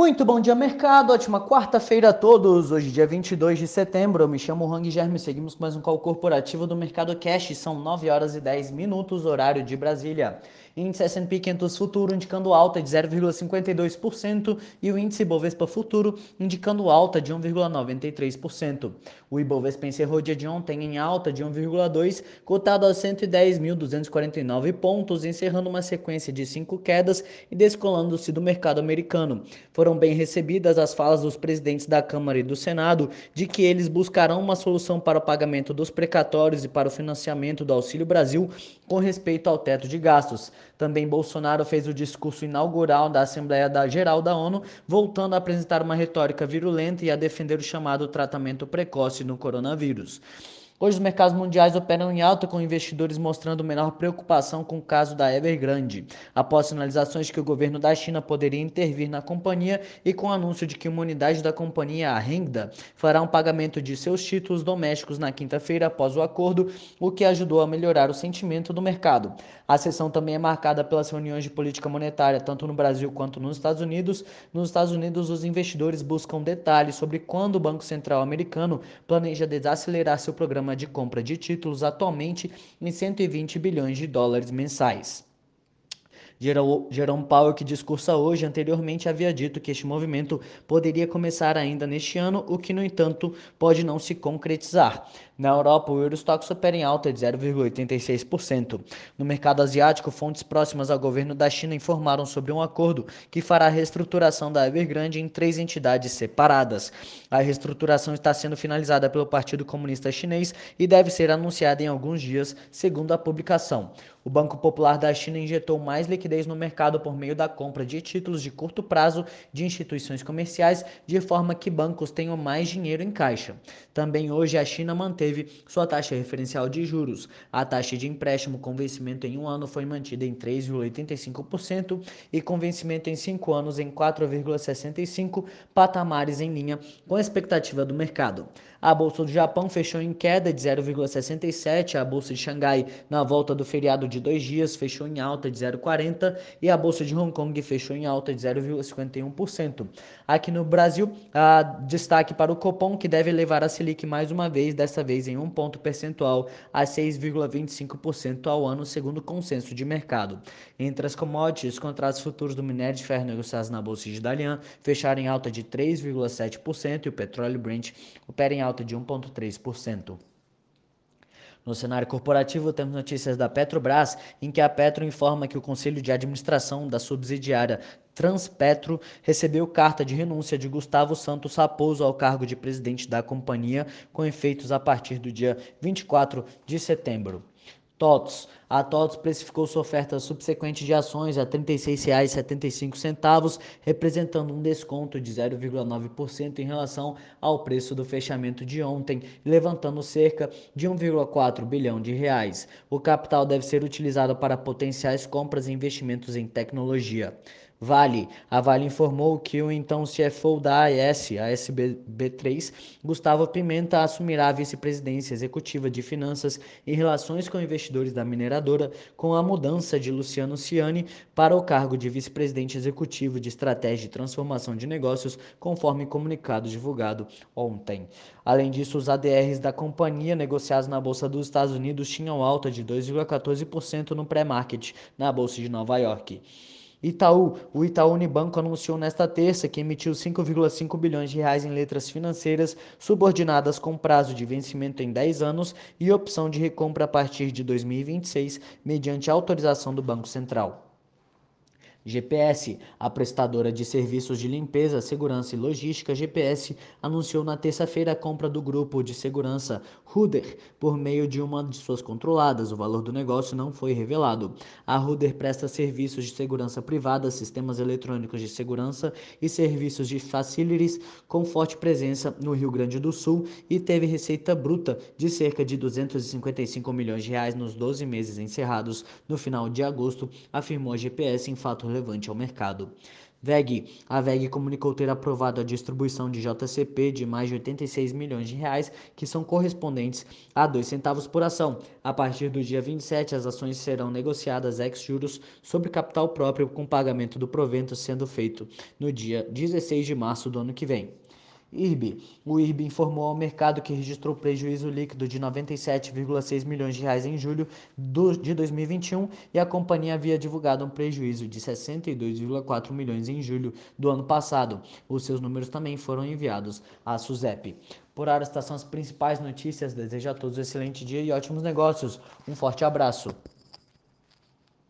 Muito bom dia, mercado. Ótima quarta-feira a todos. Hoje, dia 22 de setembro. Eu me chamo Hang Germe. Seguimos com mais um call corporativo do Mercado Cash. São 9 horas e 10 minutos, horário de Brasília. Índice S&P 500 Futuro indicando alta de 0,52% e o índice Bovespa Futuro indicando alta de 1,93%. O Ibovespa encerrou dia de ontem em alta de 1,2, cotado a 110.249 pontos, encerrando uma sequência de cinco quedas e descolando-se do mercado americano. Foram bem recebidas as falas dos presidentes da Câmara e do Senado de que eles buscarão uma solução para o pagamento dos precatórios e para o financiamento do Auxílio Brasil com respeito ao teto de gastos. Também Bolsonaro fez o discurso inaugural da Assembleia Geral da ONU, voltando a apresentar uma retórica virulenta e a defender o chamado tratamento precoce no coronavírus. Hoje os mercados mundiais operam em alta com investidores mostrando menor preocupação com o caso da Evergrande, após sinalizações de que o governo da China poderia intervir na companhia e com o anúncio de que uma unidade da companhia, a Renda, fará um pagamento de seus títulos domésticos na quinta-feira após o acordo, o que ajudou a melhorar o sentimento do mercado. A sessão também é marcada pelas reuniões de política monetária, tanto no Brasil quanto nos Estados Unidos. Nos Estados Unidos, os investidores buscam detalhes sobre quando o Banco Central americano planeja desacelerar seu programa de compra de títulos atualmente em 120 bilhões de dólares mensais. Jerome Powell, que discursa hoje, anteriormente havia dito que este movimento poderia começar ainda neste ano, o que, no entanto, pode não se concretizar. Na Europa, o Eurostox opera em alta de 0,86%. No mercado asiático, fontes próximas ao governo da China informaram sobre um acordo que fará a reestruturação da Evergrande em três entidades separadas. A reestruturação está sendo finalizada pelo Partido Comunista Chinês e deve ser anunciada em alguns dias, segundo a publicação. O Banco Popular da China injetou mais liquidez no mercado por meio da compra de títulos de curto prazo de instituições comerciais, de forma que bancos tenham mais dinheiro em caixa. Também hoje a China manteve sua taxa referencial de juros. A taxa de empréstimo com vencimento em um ano foi mantida em 3,85% e com vencimento em cinco anos em 4,65 patamares em linha com a expectativa do mercado. A bolsa do Japão fechou em queda de 0,67, a bolsa de Xangai na volta do feriado de dois dias fechou em alta de 0,40 e a bolsa de Hong Kong fechou em alta de 0,51%. Aqui no Brasil, a destaque para o Copom que deve levar a Selic mais uma vez, dessa vez em um ponto percentual a 6,25% ao ano, segundo o consenso de mercado. Entre as commodities, os contratos futuros do minério de ferro negociados na bolsa de Dalian fecharam em alta de 3,7% e o petróleo Brent opera em alta de 1,3%. No cenário corporativo, temos notícias da Petrobras, em que a Petro informa que o Conselho de Administração da subsidiária Transpetro recebeu carta de renúncia de Gustavo Santos Raposo ao cargo de presidente da companhia, com efeitos a partir do dia 24 de setembro. TOTS. A TOTS precificou sua oferta subsequente de ações a R$ 36,75, representando um desconto de 0,9% em relação ao preço do fechamento de ontem, levantando cerca de 1,4 bilhão de reais. O capital deve ser utilizado para potenciais compras e investimentos em tecnologia. Vale. A Vale informou que o então CFO da AES, a SBB3, Gustavo Pimenta, assumirá a vice-presidência executiva de Finanças e Relações com Investidores da mineradora, com a mudança de Luciano Ciani para o cargo de vice-presidente executivo de Estratégia e Transformação de Negócios, conforme comunicado divulgado ontem. Além disso, os ADRs da companhia negociados na Bolsa dos Estados Unidos tinham alta de 2,14% no pré-market na Bolsa de Nova York. Itaú, o Itaú Unibanco anunciou nesta terça que emitiu 5,5 bilhões de reais em letras financeiras subordinadas com prazo de vencimento em 10 anos e opção de recompra a partir de 2026, mediante autorização do Banco Central. GPS, a prestadora de serviços de limpeza, segurança e logística GPS, anunciou na terça-feira a compra do grupo de segurança Ruder por meio de uma de suas controladas. O valor do negócio não foi revelado. A Ruder presta serviços de segurança privada, sistemas eletrônicos de segurança e serviços de facilities com forte presença no Rio Grande do Sul e teve receita bruta de cerca de 255 milhões de reais nos 12 meses encerrados no final de agosto, afirmou a GPS em fato relevante ao mercado. VEG. A VEG comunicou ter aprovado a distribuição de JCP de mais de 86 milhões de reais, que são correspondentes a 2 centavos por ação. A partir do dia 27, as ações serão negociadas ex juros sobre capital próprio com pagamento do provento sendo feito no dia 16 de março do ano que vem. IRB. O IRB informou ao mercado que registrou prejuízo líquido de 97,6 milhões de reais em julho de 2021 e a companhia havia divulgado um prejuízo de 62,4 milhões em julho do ano passado. Os seus números também foram enviados à SUSEP. Por hora, estas são as principais notícias. Desejo a todos um excelente dia e ótimos negócios. Um forte abraço.